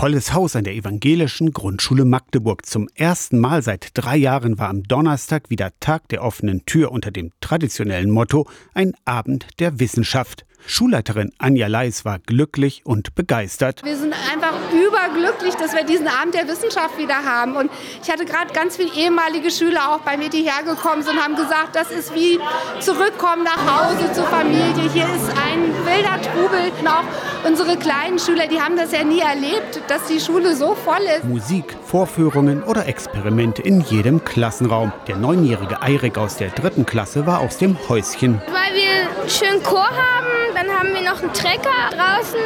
volles Haus an der evangelischen Grundschule Magdeburg. Zum ersten Mal seit drei Jahren war am Donnerstag wieder Tag der offenen Tür unter dem traditionellen Motto Ein Abend der Wissenschaft. Schulleiterin Anja Leis war glücklich und begeistert. Wir sind einfach überglücklich, dass wir diesen Abend der Wissenschaft wieder haben. Und ich hatte gerade ganz viele ehemalige Schüler auch bei mir, die hergekommen sind und haben gesagt, das ist wie zurückkommen nach Hause zur Familie. Hier ist ein wilder Trubel. Und auch unsere kleinen Schüler, die haben das ja nie erlebt, dass die Schule so voll ist. Musik, Vorführungen oder Experimente in jedem Klassenraum. Der neunjährige Eirik aus der dritten Klasse war aus dem Häuschen. Weil wir schön Chor haben, dann haben wir noch einen Trecker draußen.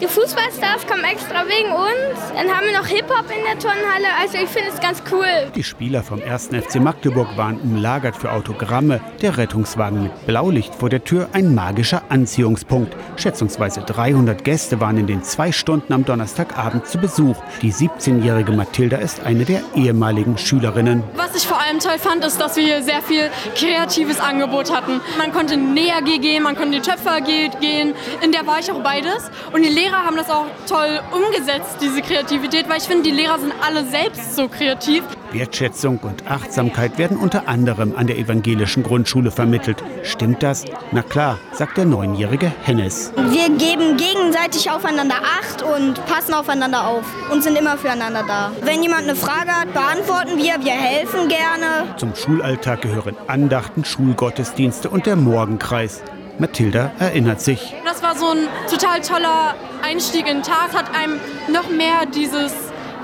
Die Fußballstars kommen extra wegen uns. Dann haben wir noch Hip-Hop in der Turnhalle. Also ich finde es ganz cool. Die Spieler vom 1. FC Magdeburg waren umlagert für Autogramme. Der Rettungswagen mit Blaulicht vor der Tür ein magischer Anziehungspunkt. Schätzungsweise 300 Gäste waren in den zwei Stunden am Donnerstagabend zu Besuch. Die 17-jährige Mathilda ist eine der ehemaligen Schülerinnen. Was ich vor allem toll fand, ist, dass wir hier sehr viel kreatives Angebot hatten. Man konnte näher gehen, man konnte in die Töpfer gehen. In der war ich auch beides. Und die Lehrer haben das auch toll umgesetzt, diese Kreativität, weil ich finde, die Lehrer sind alle selbst so kreativ. Wertschätzung und Achtsamkeit werden unter anderem an der evangelischen Grundschule vermittelt. Stimmt das? Na klar, sagt der neunjährige Hennes. Wir geben gegenseitig aufeinander Acht und passen aufeinander auf und sind immer füreinander da. Wenn jemand eine Frage hat, beantworten wir, wir helfen gerne. Zum Schulalltag gehören Andachten, Schulgottesdienste und der Morgenkreis. Mathilda erinnert sich. Das war so ein total toller Einstieg in den Tag, hat einem noch mehr dieses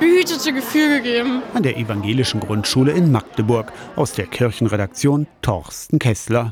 behütete Gefühl gegeben. An der evangelischen Grundschule in Magdeburg aus der Kirchenredaktion Torsten Kessler.